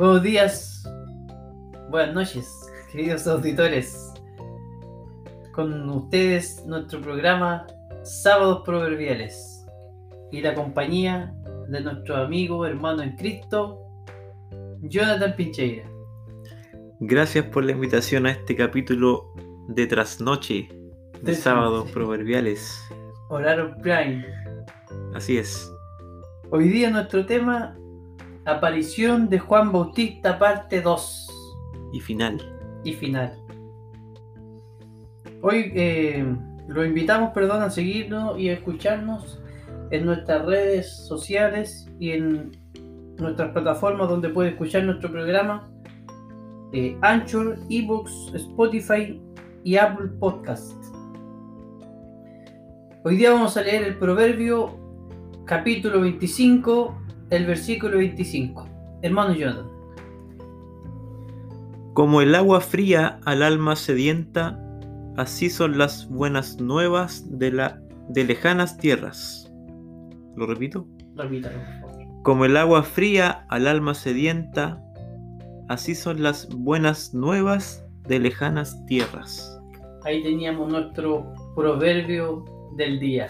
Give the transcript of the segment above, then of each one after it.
Buenos días, buenas noches, queridos auditores. Con ustedes nuestro programa Sábados Proverbiales y la compañía de nuestro amigo, hermano en Cristo, Jonathan Pincheira. Gracias por la invitación a este capítulo de trasnoche de Sábados. Proverbiales. Horario Prime. Así es. Hoy día nuestro tema, aparición de Juan Bautista, parte 2 Y final. y final. Hoy eh, lo invitamos, perdón, a seguirnos y a escucharnos en nuestras redes sociales y en nuestras plataformas donde puede escuchar nuestro programa. eh, Anchor, Ebooks, Spotify y Apple Podcast. Hoy día vamos a leer el proverbio capítulo 25, el versículo 25. Hermano Jonathan. Como el agua fría al alma sedienta, así son las buenas nuevas de, la, de lejanas tierras. ¿Lo repito? Repítalo, por favor. Como el agua fría al alma sedienta, así son las buenas nuevas de lejanas tierras. Ahí teníamos nuestro proverbio del día.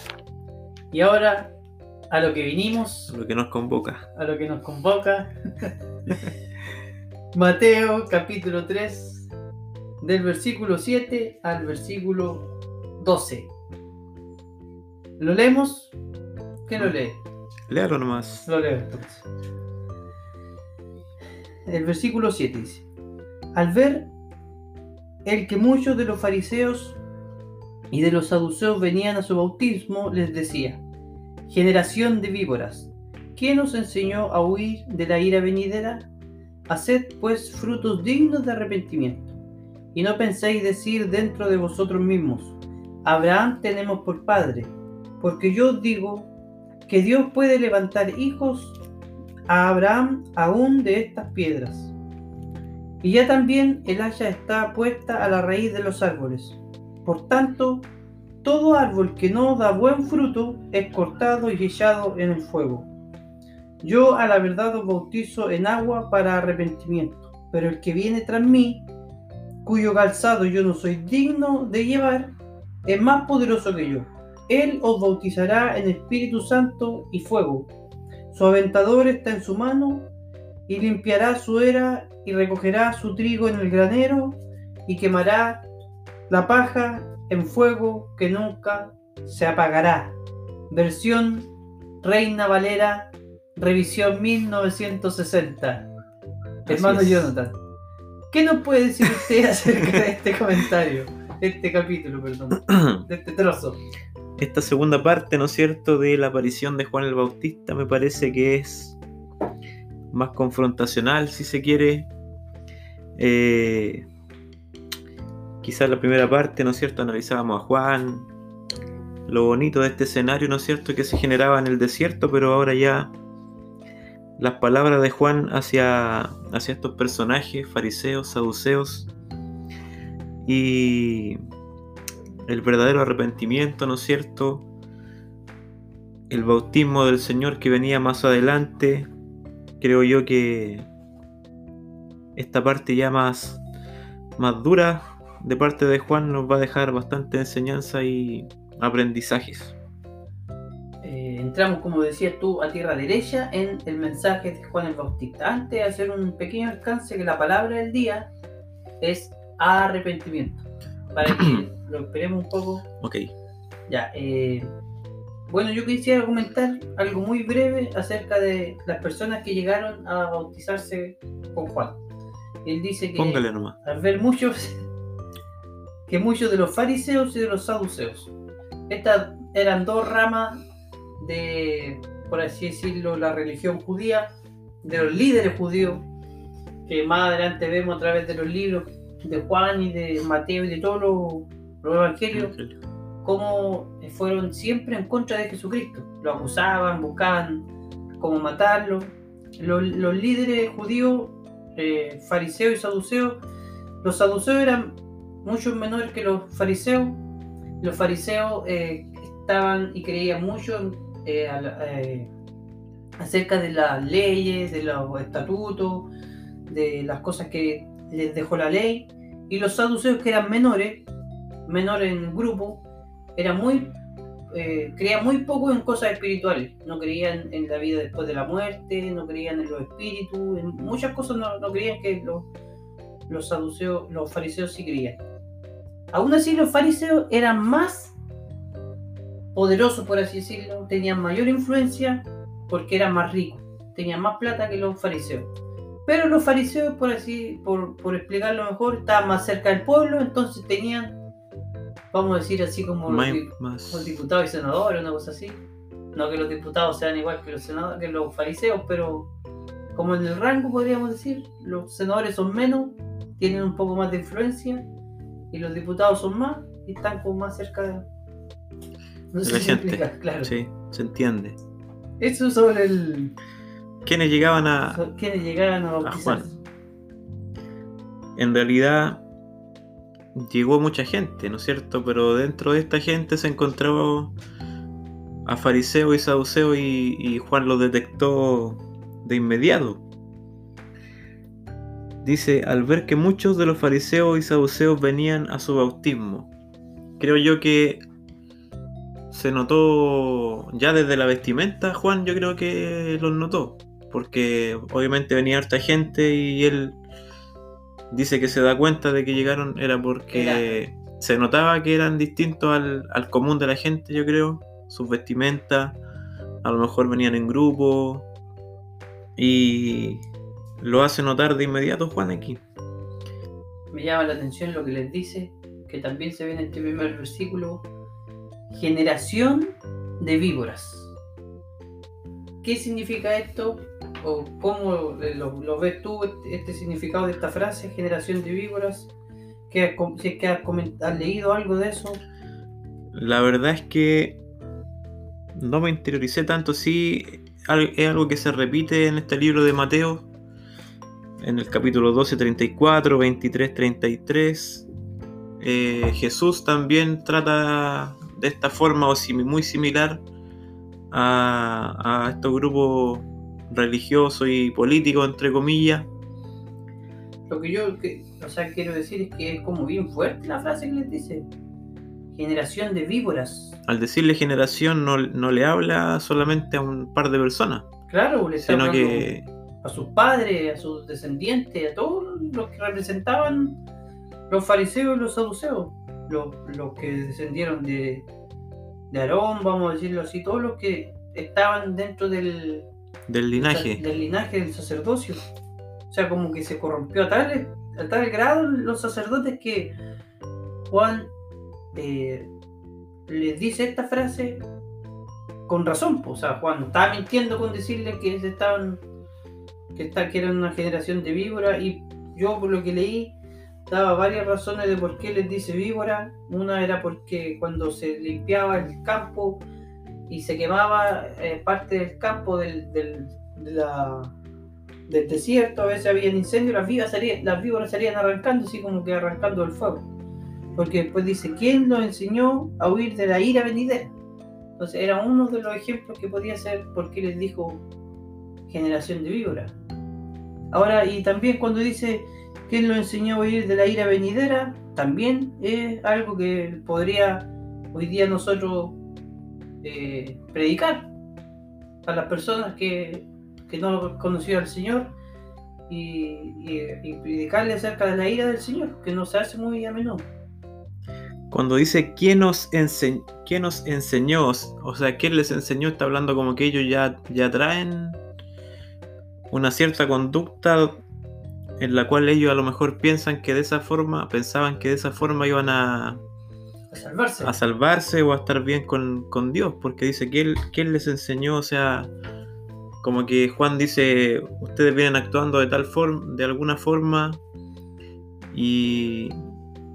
Y ahora a lo que vinimos, Lo que nos convoca. a lo que nos convoca. Mateo capítulo 3, del versículo 7 al versículo 12. ¿Lo leemos? ¿Quién lo lee? Léalo nomás. Lo leo entonces. El versículo 7 dice: Al ver el que muchos de los fariseos y de los saduceos venían a su bautismo, les decía: Generación de víboras, ¿quién os enseñó a huir de la ira venidera? Haced pues frutos dignos de arrepentimiento, y no penséis decir dentro de vosotros mismos: Abraham tenemos por padre, porque yo os digo que Dios puede levantar hijos a Abraham aún de estas piedras. Y ya también el haya está puesta a la raíz de los árboles. Por tanto, todo árbol que no da buen fruto es cortado y echado en el fuego. Yo a la verdad os bautizo en agua para arrepentimiento, pero el que viene tras mí, cuyo calzado yo no soy digno de llevar, es más poderoso que yo. Él os bautizará en Espíritu Santo y fuego. Su aventador está en su mano y limpiará su era y recogerá su trigo en el granero y quemará la paja en fuego que nunca se apagará. Versión Reina Valera, revisión 1960. Así Hermano es. Jonathan, ¿qué nos puede decir usted acerca de este comentario? De este capítulo, perdón. De este trozo. Esta segunda parte, ¿no es cierto?, de la aparición de Juan el Bautista me parece que es más confrontacional, si se quiere. Eh, quizás la primera parte, ¿no es cierto?, analizábamos a Juan, lo bonito de este escenario, ¿no es cierto?, que se generaba en el desierto, pero ahora ya las palabras de Juan hacia, hacia estos personajes, fariseos, saduceos, y el verdadero arrepentimiento, ¿no es cierto? El bautismo del Señor que venía más adelante, creo yo que esta parte ya más, más dura de parte de Juan nos va a dejar bastante enseñanza y aprendizajes. Eh, entramos, como decías tú, a tierra derecha en el mensaje de Juan el Bautista. Antes de hacer un pequeño alcance, que la palabra del día es arrepentimiento. Para que lo esperemos un poco. Ok, Ya, eh, bueno, yo quisiera comentar algo muy breve acerca de las personas que llegaron a bautizarse con Juan. Él dice que póngale nomás. al ver muchos que muchos de los fariseos y de los saduceos. Estas eran dos ramas de, por así decirlo, la religión judía, de los líderes judíos, que más adelante vemos a través de los libros de Juan y de Mateo y de todos los, los evangelios, cómo fueron siempre en contra de Jesucristo. Lo acusaban, buscaban cómo matarlo. Los, los líderes judíos, eh, fariseos y saduceos, los saduceos eran mucho menores que los fariseos. Los fariseos eh, estaban y creían mucho eh, eh, acerca de las leyes, de los estatutos, de las cosas que les dejó la ley, y los saduceos que eran menores, menores en grupo, eran muy, creían muy poco en cosas espirituales, no creían en la vida después de la muerte, no creían en los espíritus, en muchas cosas no, no creían que los, los saduceos, los fariseos sí creían. Aún así los fariseos eran más poderosos, por así decirlo, tenían mayor influencia porque eran más ricos, tenían más plata que los fariseos. Pero los fariseos, por así, por, por explicarlo mejor, estaban más cerca del pueblo, entonces tenían, vamos a decir así como los, Más- los diputados y senadores, una cosa así. No que los diputados sean igual que los senadores, que los fariseos, pero como en el rango podríamos decir, los senadores son menos, tienen un poco más de influencia, y los diputados son más, y están como más cerca de... No sé la si gente. claro. Sí, se entiende. Eso sobre el... ¿Quiénes llegaban a, sobre quienes llegaban a. Juan? En realidad llegó mucha gente, ¿no es cierto? Pero dentro de esta gente se encontraba a fariseos y saduceos y, y Juan lo detectó de inmediato. Dice, al ver que muchos de los fariseos y saduceos venían a su bautismo, creo yo que se notó ya desde la vestimenta, Juan yo creo que los notó, porque obviamente venía harta gente y él dice que se da cuenta de que llegaron era porque se notaba que eran distintos al, al común de la gente, yo creo, sus vestimentas, a lo mejor venían en grupo y lo hace notar de inmediato Juan aquí. Me llama la atención lo que les dice, que también se ve en este primer versículo, generación de víboras. ¿Qué significa esto? ¿O cómo lo, lo ves tú, este, significado de esta frase, generación de víboras? ¿Qué si es que has, has leído algo de eso? La verdad es que no me interioricé tanto, sí es algo que se repite en este libro de Mateo, en el capítulo 12, 34, 23, 33. Eh, Jesús también trata de esta forma o simi- muy similar a, a estos grupos religiosos y políticos, entre comillas. Lo que yo que- o sea, quiero decir es que es como bien fuerte la frase que les dice. Generación de víboras. Al decirle generación no, no le habla solamente a un par de personas, Claro, le está sino hablando que a sus padres, a sus descendientes, a todos los que representaban los fariseos y los saduceos, los, los que descendieron de, de Aarón, vamos a decirlo así, todos los que estaban dentro del, del linaje. del linaje del sacerdocio. O sea, como que se corrompió a tal, a tal grado los sacerdotes que Juan eh, les dice esta frase con razón. pues, O sea, Juan no estaba mintiendo con decirle que se estaban que, esta- que eran una generación de víboras y yo por lo que leí daba varias razones de por qué les dice víbora. Una era porque cuando se limpiaba el campo y se quemaba eh, parte del campo del, del, de la- del desierto, a veces había incendios, las, víboras salían, las víboras salían arrancando, así como que arrancando el fuego. Porque después dice, ¿quién nos enseñó a huir de la ira venidera? Entonces era uno de los ejemplos que podía ser porque les dijo generación de víboras. Ahora, y también cuando dice, ¿quién lo enseñó a huir de la ira venidera? También es algo que podría hoy día nosotros eh, predicar a las personas que, que no conocían al Señor y, y, y predicarle acerca de la ira del Señor, que no se hace muy a menudo. Cuando dice ¿quién nos, quién nos enseñó? O sea, ¿quién les enseñó? Está hablando como que ellos ya, ya traen una cierta conducta en la cual ellos a lo mejor piensan que de esa forma, pensaban que de esa forma iban a, A salvarse. a salvarse o a estar bien con, con Dios, porque dice ¿quién, quién les enseñó? O sea, como que Juan dice, ustedes vienen actuando de tal forma, de alguna forma, y,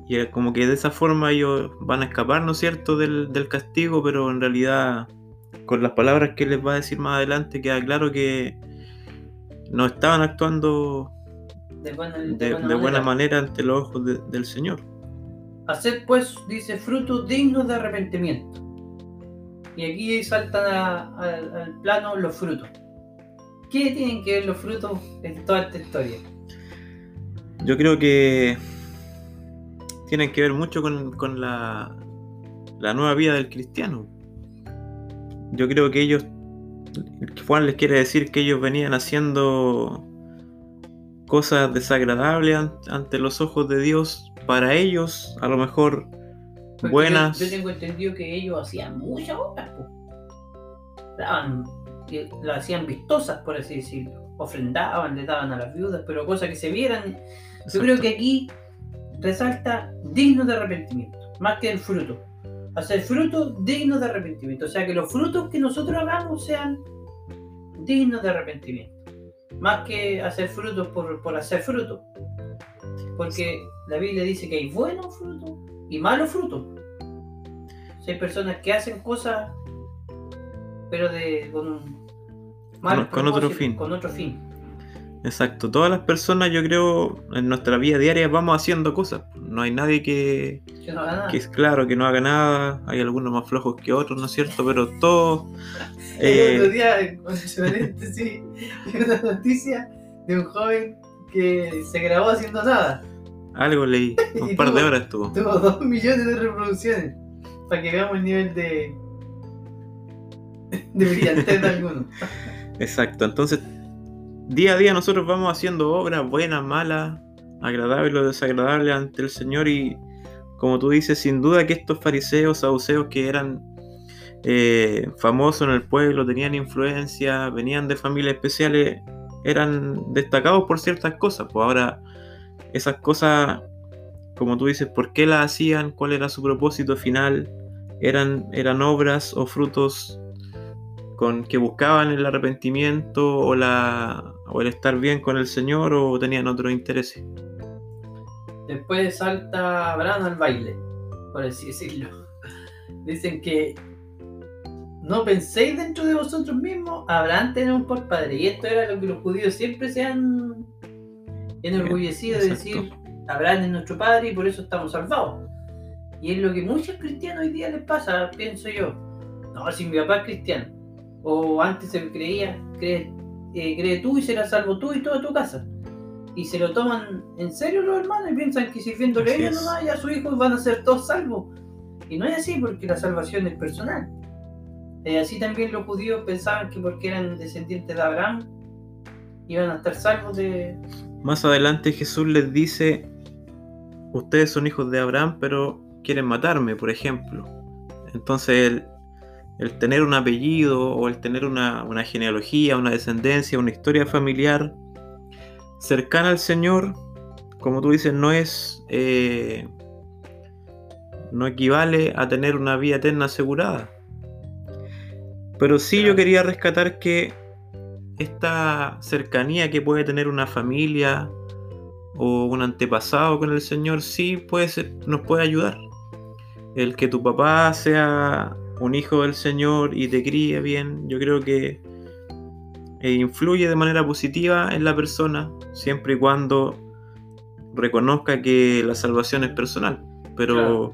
y como que de esa forma ellos van a escapar, ¿no es cierto?, del, del castigo, pero en realidad, con las palabras que les va a decir más adelante, queda claro que no estaban actuando de buena, de, de buena de buena manera. manera ante los ojos de- del Señor. Hacer pues, dice, frutos dignos de arrepentimiento. Y aquí saltan a- a- al plano los frutos. ¿Qué tienen que ver los frutos en toda esta historia? yo creo que tienen que ver mucho con, con la, la nueva vida del cristiano. Yo creo que ellos, Juan les quiere decir que ellos venían haciendo cosas desagradables an- ante los ojos de Dios para ellos, a lo mejor Porque buenas. Yo, yo tengo entendido que ellos hacían muchas obras, las hacían vistosas, por así decirlo. Ofrendaban, le daban a las viudas, pero cosas que se vieran. Yo creo que aquí resalta digno de arrepentimiento, más que el fruto. Hacer fruto digno de arrepentimiento. O sea, que los frutos que nosotros hagamos sean dignos de arrepentimiento. Más que hacer frutos por, por hacer frutos. Porque la Biblia dice que hay buenos frutos y malos frutos. Si hay personas que hacen cosas, pero de, con un mal Con- con otro propósito, fin. Con otro fin. Exacto, todas las personas yo creo en nuestra vida diaria vamos haciendo cosas. No hay nadie que, Que no haga nada. que es claro que no haga nada, hay algunos más flojos que otros, ¿no es cierto? Pero todos... El eh, otro día, entre paréntesis, vi una noticia de un joven que se grabó haciendo nada. algo leí, un par de horas estuvo. Tuvo dos millones de reproducciones. Para que veamos el nivel de. de brillantez de alguno. Exacto, entonces día a día nosotros vamos haciendo obras buenas, malas, agradables o desagradables ante el Señor y como tú dices, sin duda que estos fariseos, saduceos que eran eh, famosos en el pueblo, tenían influencia, venían de familias especiales, eran destacados por ciertas cosas. Pues ahora esas cosas, como tú dices, ¿por qué las hacían? ¿Cuál era su propósito final? Eran, eran obras o frutos con que buscaban el arrepentimiento o, la, o el estar bien con el Señor o tenían otros intereses. Después salta Abraham al baile, por así decirlo. Dicen que no penséis dentro de vosotros mismos, Abraham tenemos por padre. Y esto era lo que los judíos siempre se han enorgullecido de decir, Abraham es nuestro padre y por eso estamos salvados. Y es lo que muchos cristianos hoy día les pasa, pienso yo. No, si mi papá es cristiano. O antes se creía, cree, eh, cree tú y serás salvo tú y toda tu casa. Y se lo toman en serio los hermanos y piensan que sirviéndole a ellos nomás y a sus hijos van a ser todos salvos. Y no es así porque la salvación es personal. Eh, así también los judíos pensaban que porque eran descendientes de Abraham iban a estar salvos de... Más adelante Jesús les dice, ustedes son hijos de Abraham, pero quieren matarme, por ejemplo. Entonces el, el tener un apellido o el tener una, una genealogía, una descendencia, una historia familiar cercana al Señor, como tú dices, no es... eh, no equivale a tener una vida eterna asegurada. Pero sí yo quería rescatar que esta cercanía que puede tener una familia o un antepasado con el Señor sí puede ser- nos puede ayudar. El que tu papá sea un hijo del Señor y te críe bien, yo creo que eh, influye de manera positiva en la persona siempre y cuando reconozca que la salvación es personal. Pero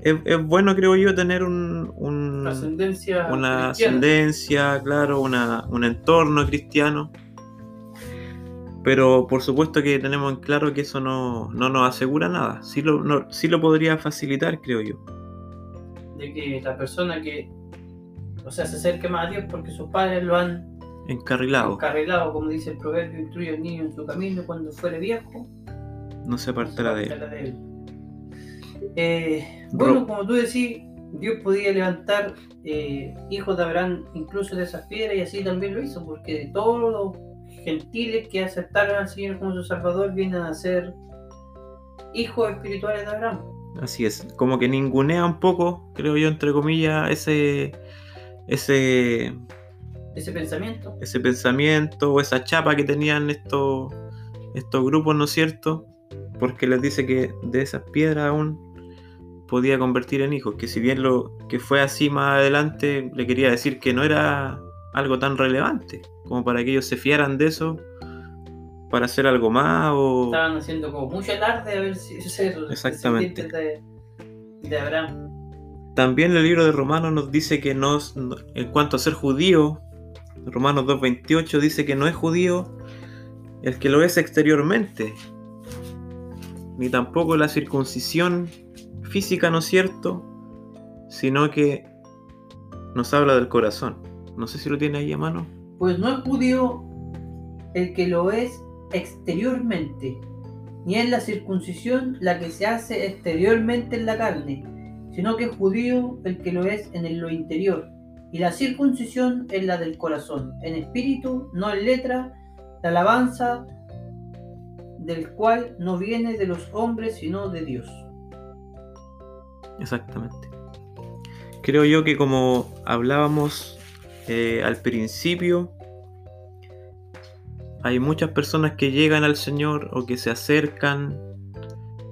es, es bueno, creo yo, tener un, un- Ascendencia una cristiana. ascendencia, claro, una- un entorno cristiano. Pero por supuesto que tenemos en claro que eso no, no nos asegura nada. Sí lo, no- sí lo podría facilitar, creo yo. De que la persona que, o sea, se acerque más a Dios porque sus padres lo han Encarrilado, encarrilado, como dice el proverbio, instruye al niño en su camino cuando fuere viejo. no se apartará de él. apartará de él. Eh, bueno, como tú decís, Dios podía levantar eh, hijos de Abraham incluso de esas piedras y así también lo hizo, porque de todos los gentiles que aceptaron al Señor como su Salvador vienen a ser hijos espirituales de Abraham. Así es, como que ningunea un poco, creo yo, entre comillas, ese, ese, Ese pensamiento. ese pensamiento o esa chapa que tenían estos, estos grupos, ¿no es cierto? Porque les dice que de esas piedras aún podía convertir en hijos, que si bien lo que fue así más adelante, le quería decir que no era algo tan relevante, como para que ellos se fiaran de eso para hacer algo más o... Estaban haciendo como mucho alarde a ver si ser Exactamente. de, de Abraham. También el libro de Romanos nos dice que no, no- en cuanto a ser judío, Romanos 2.28 dice que no es judío el que lo es exteriormente, ni tampoco la circuncisión física, ¿no es cierto? Sino que nos habla del corazón. No sé si lo tiene ahí a mano. Pues no es judío el que lo es exteriormente, ni es la circuncisión la que se hace exteriormente en la carne, sino que judío el que lo es en lo interior, y la circuncisión es la del corazón, en espíritu, no en letra, la alabanza del cual no viene de los hombres, sino de Dios. Exactamente. Creo yo que como hablábamos eh, al principio, hay muchas personas que llegan al Señor o que se acercan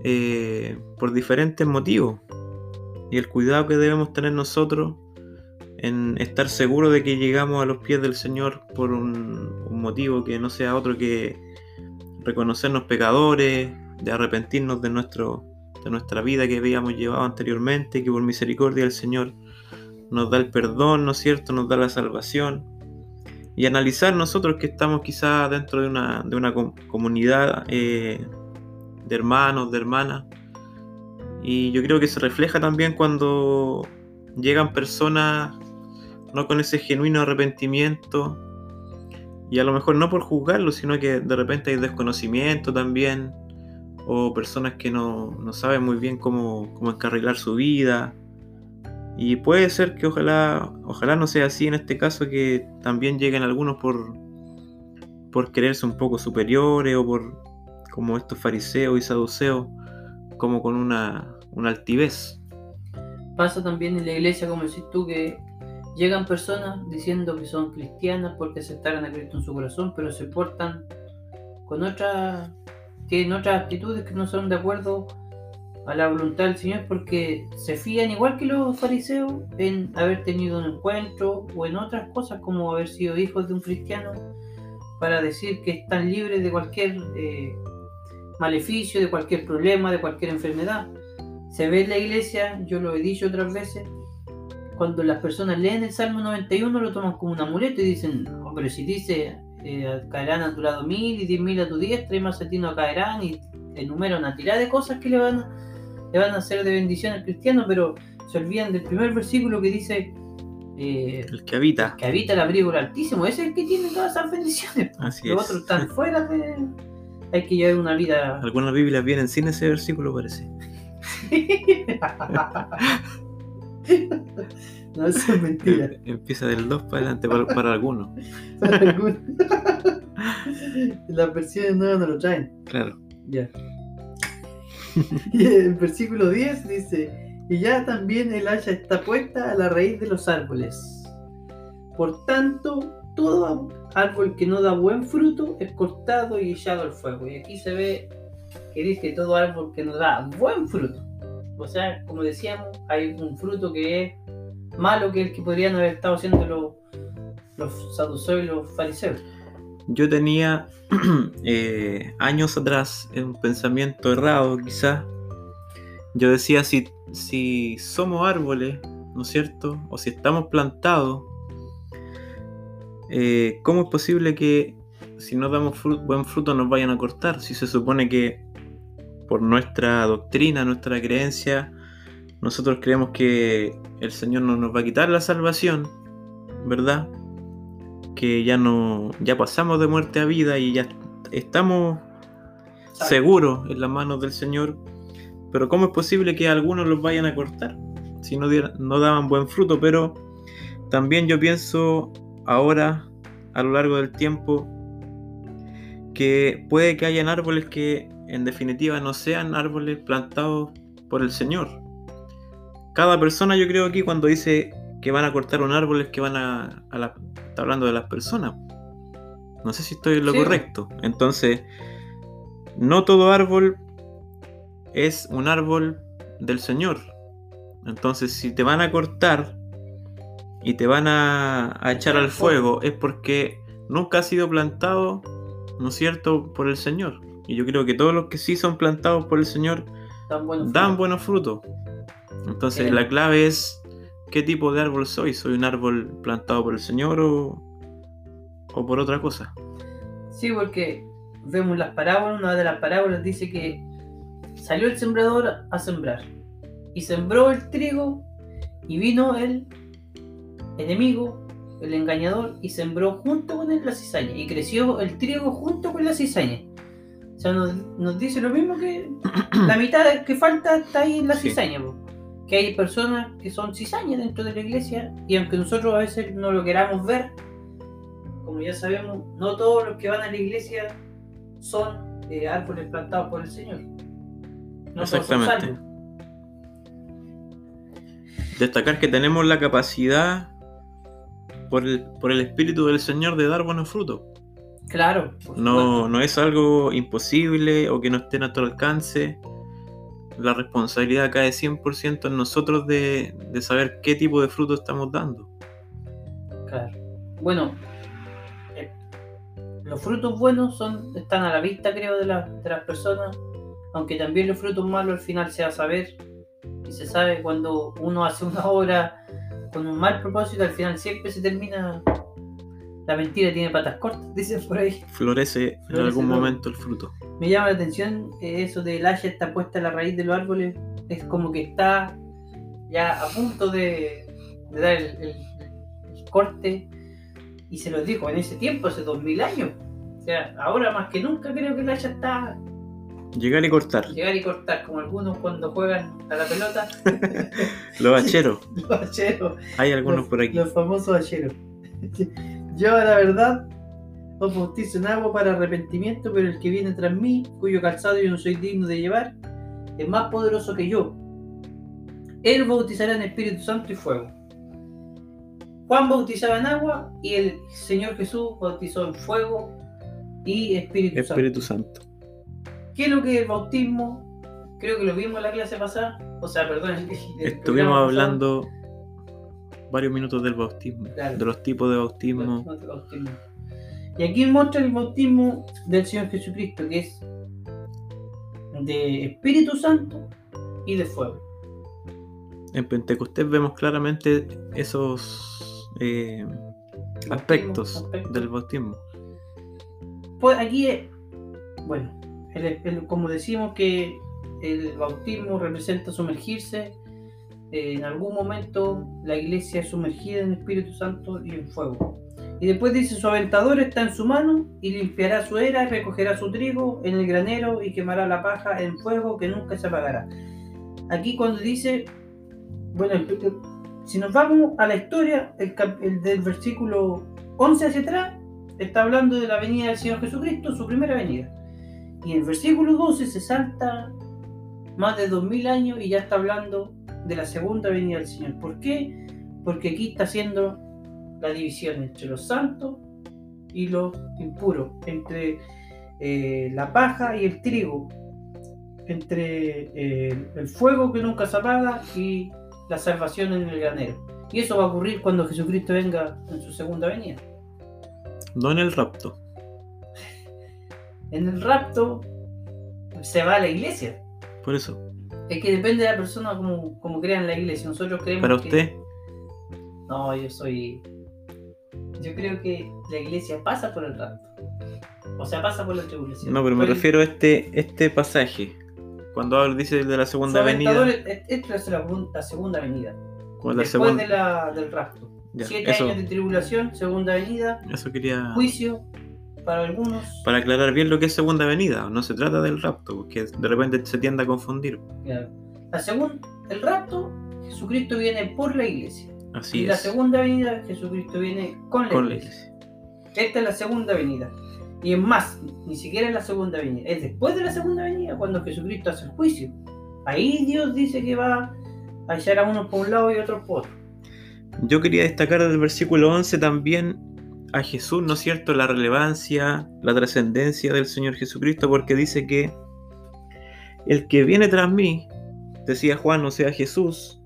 eh, por diferentes motivos. Y el cuidado que debemos tener nosotros en estar seguros de que llegamos a los pies del Señor por un, motivo que no sea otro que reconocernos pecadores, de arrepentirnos de, nuestro, de nuestra vida que habíamos llevado anteriormente, que por misericordia del Señor nos da el perdón, ¿no es cierto? Nos da la salvación y analizar nosotros que estamos quizás dentro de una, de una comunidad eh, de hermanos, de hermanas. Y yo creo que se refleja también cuando llegan personas no con ese genuino arrepentimiento y a lo mejor no por juzgarlo, sino que de repente hay desconocimiento también o personas que no, no saben muy bien cómo, cómo encarrilar su vida y puede ser que ojalá, ojalá no sea así en este caso, que también lleguen algunos por, por quererse un poco superiores o por, como estos fariseos y saduceos, como con una, una altivez. Pasa también en la iglesia, como decís tú, que llegan personas diciendo que son cristianas porque aceptaron a Cristo en su corazón, pero se portan con otra, tienen otras actitudes que no son de acuerdo a la voluntad del Señor porque se fían igual que los fariseos en haber tenido un encuentro o en otras cosas como haber sido hijos de un cristiano para decir que están libres de cualquier eh, maleficio, de cualquier problema, de cualquier enfermedad. Se ve en la iglesia, yo lo he dicho otras veces, cuando las personas leen el Salmo 91 lo toman como un amuleto y dicen, no, pero si dice, eh, caerán a tu lado mil y diez mil a tu diestra y más a ti no caerán y enumeran una tirada de cosas que le van a le van a hacer de bendición al cristiano, pero se olvidan del primer versículo que dice... Eh, el que habita. que habita el abrigo del Altísimo, ese es el que tiene todas esas bendiciones. Así Los otros están fuera de... Hay que llevar una vida... Algunas Biblias vienen sin ese versículo, parece. no, eso es mentira. Empieza del 2 para adelante para, algunos. para algunos. Las versiones nuevas no lo traen. Claro. Ya. y el versículo 10 dice, y ya también el hacha está puesta a la raíz de los árboles. Por tanto, todo árbol que no da buen fruto es cortado y echado al fuego. Y aquí se ve que dice todo árbol que no da buen fruto. O sea, como decíamos, hay un fruto que es malo que el que podrían haber estado haciendo los, los saduceos y los fariseos. Yo tenía eh, años atrás un pensamiento errado quizás. Yo decía, si, si somos árboles, ¿no es cierto? O si estamos plantados, eh, ¿cómo es posible que si no damos buen fruto nos vayan a cortar? Si se supone que por nuestra doctrina, nuestra creencia, nosotros creemos que el Señor no nos va a quitar la salvación, ¿verdad? Que ya no ya pasamos de muerte a vida y ya estamos seguros en las manos del Señor. Pero ¿cómo es posible que algunos los vayan a cortar si no, no daban buen fruto? Pero también yo pienso ahora, a lo largo del tiempo, que puede que hayan árboles que en definitiva no sean árboles plantados por el Señor. Cada persona yo creo aquí cuando dice que van a cortar un árbol es que van a, a la, está hablando de las personas. No sé si estoy en lo correcto. Entonces, no todo árbol es un árbol del Señor. Entonces, si te van a cortar y te van a, echar al fuego, es porque nunca ha sido plantado, ¿no es cierto?, por el Señor. Y yo creo que todos los que sí son plantados por el Señor dan buenos, frutos. Entonces, la clave es qué tipo de árbol soy. ¿Soy un árbol plantado por el Señor o, o por otra cosa? Sí, porque vemos las parábolas, una de las parábolas dice que salió el sembrador a sembrar y sembró el trigo y vino el enemigo, el engañador, y sembró junto con él la cizaña y creció el trigo junto con la cizaña. O sea, nos, nos dice lo mismo que la mitad que falta está ahí en la Sí. cizaña. po. Que hay personas que son cizañas dentro de la iglesia y aunque nosotros a veces no lo queramos ver, como ya sabemos, no todos los que van a la iglesia son eh, árboles plantados por el Señor. No todos son Exactamente. Destacar que tenemos la capacidad por el, por el Espíritu del Señor de dar buenos frutos. Claro. No, no es algo imposible o que no esté a nuestro alcance. La responsabilidad cae 100% en nosotros de, de saber qué tipo de fruto estamos dando. Claro. Bueno, eh, los frutos buenos son, están a la vista, creo, de, la- de las personas, aunque también los frutos malos al final se va a saber y se sabe cuando uno hace una obra con un mal propósito, al final siempre se termina. La mentira tiene patas cortas, dicen por ahí. Florece en Florece algún luego. momento el fruto. Me llama la atención eh, eso de el haya está puesta a la raíz de los árboles. Es como que está ya a punto de, de dar el, el- el corte. Y se los dijo en ese tiempo, hace dos mil años. O sea, ahora más que nunca creo que el haya está Llegar y cortar. llegar y cortar, como algunos cuando juegan a la pelota, Los hacheros. los hacheros, Hay algunos los, por aquí. los famosos hacheros. Yo, la verdad, os bautizo en agua para arrepentimiento, pero el que viene tras mí, cuyo calzado yo no soy digno de llevar, es más poderoso que yo. Él bautizará en Espíritu Santo y fuego. Juan bautizaba en agua y el Señor Jesús bautizó en fuego y Espíritu, Espíritu Santo. Santo. ¿Qué es lo que es el bautismo? Creo que lo vimos en la clase pasada. O sea, perdón. el- el programa Estuvimos pasado. Varios minutos del bautismo, Claro. de los tipos de bautismo. Y aquí muestra el bautismo del Señor Jesucristo, que es de Espíritu Santo y de fuego. En Pentecostés vemos claramente esos eh, aspectos aspectos. del bautismo. Pues aquí, es- bueno, el- el- como decimos que el bautismo representa sumergirse, eh, en algún momento la iglesia es sumergida en Espíritu Santo y en fuego. Y después dice, su aventador está en su mano y limpiará su era y recogerá su trigo en el granero y quemará la paja en fuego que nunca se apagará. Aquí cuando dice, bueno, el- el- si nos vamos a la historia, el, el del versículo 11 hacia atrás, está hablando de la venida del Señor Jesucristo, su primera venida. Y en el versículo 12 se salta más de 2000 años y ya está hablando de la segunda venida del Señor. ¿Por qué? Porque aquí está haciendo la división entre los santos y los impuros, entre eh, la paja y el trigo, entre eh, el fuego que nunca se apaga y la salvación en el granero. Y eso va a ocurrir cuando Jesucristo venga en su segunda venida. No en el rapto. En el rapto se va a la iglesia. Por eso, Es que depende de la persona como, como crea en la iglesia. Nosotros creemos para que- usted, No, yo soy... Yo creo que la iglesia pasa por el rapto. O sea, pasa por la tribulación. no, pero me refiero a este, este pasaje. Cuando dice de la segunda venida, es- Esta es la, segun- la segunda venida. la Después de la, del rapto. Ya, Siete eso, años de tribulación, segunda venida, eso quería. juicio para algunos. Para aclarar bien lo que es segunda venida. No se trata del rapto, porque de repente se tiende a confundir. Claro. La segunda, el rapto, Jesucristo viene por la iglesia. Así y la es. segunda venida, Jesucristo viene con la Con la iglesia. Esta es la segunda venida. Y es más, ni siquiera es la segunda venida. Es después de la segunda venida cuando Jesucristo hace el juicio. Ahí Dios dice que va a echar a unos por un lado y otros por otro. Yo quería destacar del versículo 11 también a Jesús, ¿no es cierto? La relevancia, la trascendencia del Señor Jesucristo, porque dice que el que viene tras mí, decía Juan, o sea Jesús,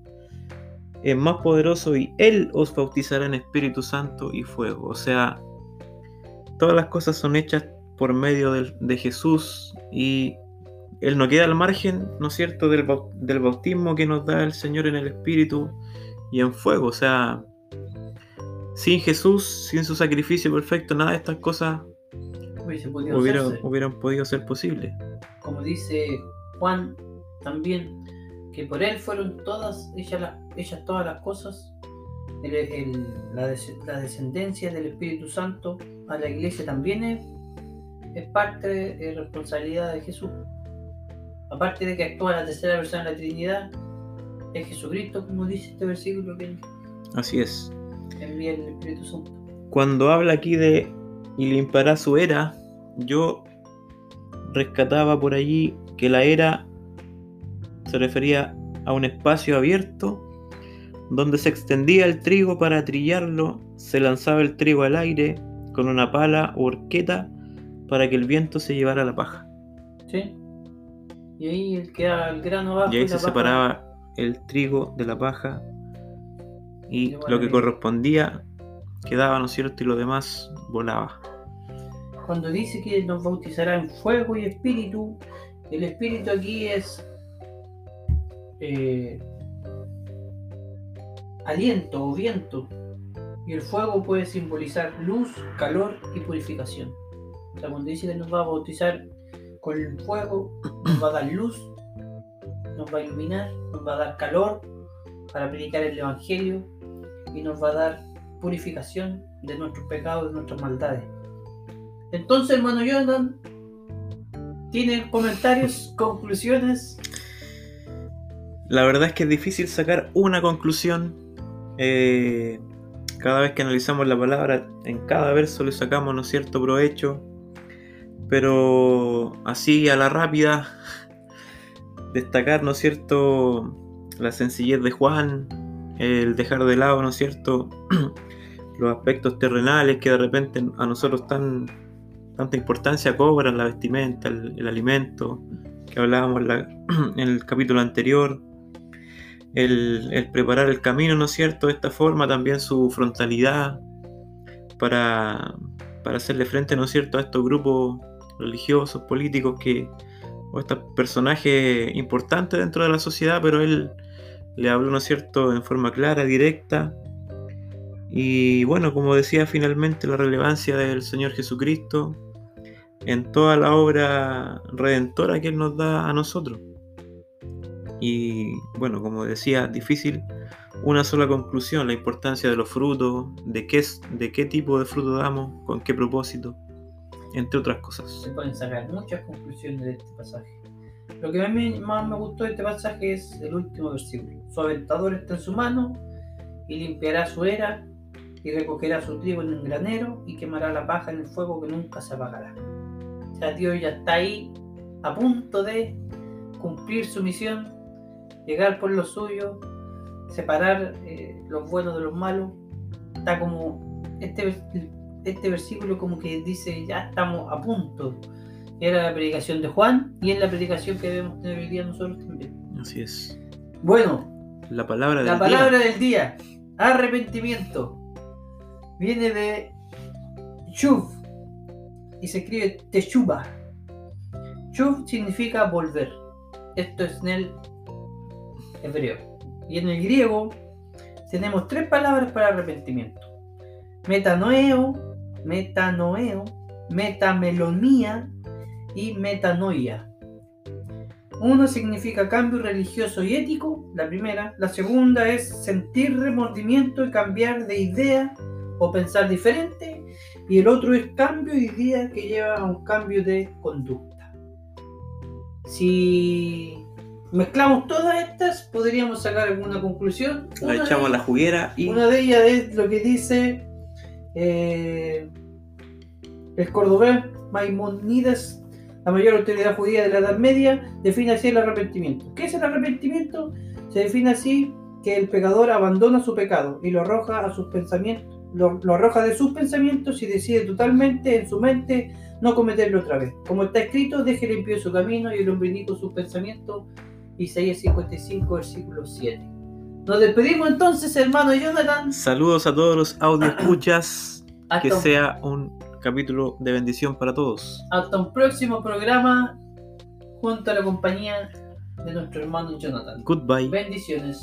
es más poderoso y Él os bautizará en Espíritu Santo y fuego. O sea, todas las cosas son hechas por medio de Jesús y Él no queda al margen, ¿no es cierto?, del, del bautismo que nos da el Señor en el Espíritu y en fuego. O sea, sin Jesús, sin su sacrificio perfecto, nada de estas cosas podido hubieran, podido ser posibles. Como dice Juan también que por él fueron todas hechas, las, hechas todas las cosas, el- el- la, des- la descendencia del Espíritu Santo a la iglesia también es, es parte de responsabilidad de Jesús. Aparte de que actúa la tercera persona de la Trinidad, es Jesucristo, como dice este versículo que Así es. Envía el Espíritu Santo. Cuando habla aquí de y limpiará su era, yo rescataba por allí que la era se refería a un espacio abierto donde se extendía el trigo para trillarlo, se lanzaba el trigo al aire con una pala o horqueta para que el viento se llevara la paja. ¿Sí? Y ahí el grano abajo. Y ahí la se paja- separaba el trigo de la paja y Igual lo que correspondía quedaba, ¿no es cierto? Y lo demás volaba. Cuando dice que nos bautizará en fuego y espíritu, el espíritu aquí es eh, aliento o viento. Y el fuego puede simbolizar luz, calor y purificación. O sea, cuando dice que nos va a bautizar con el fuego, nos va a dar luz, nos va a iluminar, nos va a dar calor para predicar el Evangelio y nos va a dar purificación de nuestros pecados, de nuestras maldades. Entonces, hermano Jonathan, ¿tiene comentarios, conclusiones? La verdad es que es difícil sacar una conclusión. Eh, cada vez que analizamos la palabra, en cada verso le sacamos, ¿no cierto?, provecho. Pero así a la rápida, destacar, ¿no es cierto?, la sencillez de Juan, el dejar de lado, ¿no es cierto?, los aspectos terrenales que de repente a nosotros tan, tanta importancia cobran, la vestimenta, el, alimento, que hablábamos la- en el capítulo anterior, el, el preparar el camino, ¿no es cierto?, de esta forma, también su frontalidad para, para hacerle frente, ¿no es cierto?, a estos grupos religiosos, políticos que, o estos personajes importantes dentro de la sociedad, pero él le habló, ¿no cierto?, en forma clara, directa. Y bueno, como decía finalmente, la relevancia del Señor Jesucristo en toda la obra redentora que Él nos da a nosotros. Y bueno, como decía, difícil una sola conclusión, la importancia de los frutos, de qué, de qué tipo de fruto damos, con qué propósito, entre otras cosas. Se pueden sacar muchas conclusiones de este pasaje. Lo que más me gustó de este pasaje es el último versículo. Su aventador está en su mano y limpiará su era y recogerá su trigo en un granero y quemará la paja en el fuego que nunca se apagará. O sea, Dios ya está ahí a punto de cumplir su misión, llegar por lo suyo, separar eh, los buenos de los malos. Está como este, este versículo como que dice ya estamos a punto. Era la predicación de Juan y es la predicación que debemos tener hoy día nosotros también. Así es. Bueno, La palabra del la día. palabra del día, arrepentimiento, viene de Shuv y se escribe Teshuva. Shuv significa volver. Esto es en el hebreo. Y en el griego tenemos tres palabras para arrepentimiento. Metanoeo, metanoeo, metamelonía y metanoia. Uno significa cambio religioso y ético, la primera. La segunda es sentir remordimiento y cambiar de idea o pensar diferente. Y el otro es cambio de idea que lleva a un cambio de conducta. Si mezclamos todas estas, podríamos sacar alguna conclusión. Una echamos de- la juguera y una de ellas es lo que dice eh, el cordobés Maimonides, la mayor autoridad judía de la Edad Media, define así el arrepentimiento. ¿Qué es el arrepentimiento? Se define así que el pecador abandona su pecado y lo arroja a sus pensamientos, lo, lo arroja de sus pensamientos y decide totalmente en su mente no cometerlo otra vez. Como está escrito, deje limpio su camino y el hombre inicuo sus pensamientos. Isaías 55, versículo 7. Nos despedimos entonces, hermano Jonathan. saludos a todos los audio escuchas. Que sea un capítulo de bendición para todos. hasta un próximo programa junto a la compañía de nuestro hermano Jonathan. Goodbye. Bendiciones.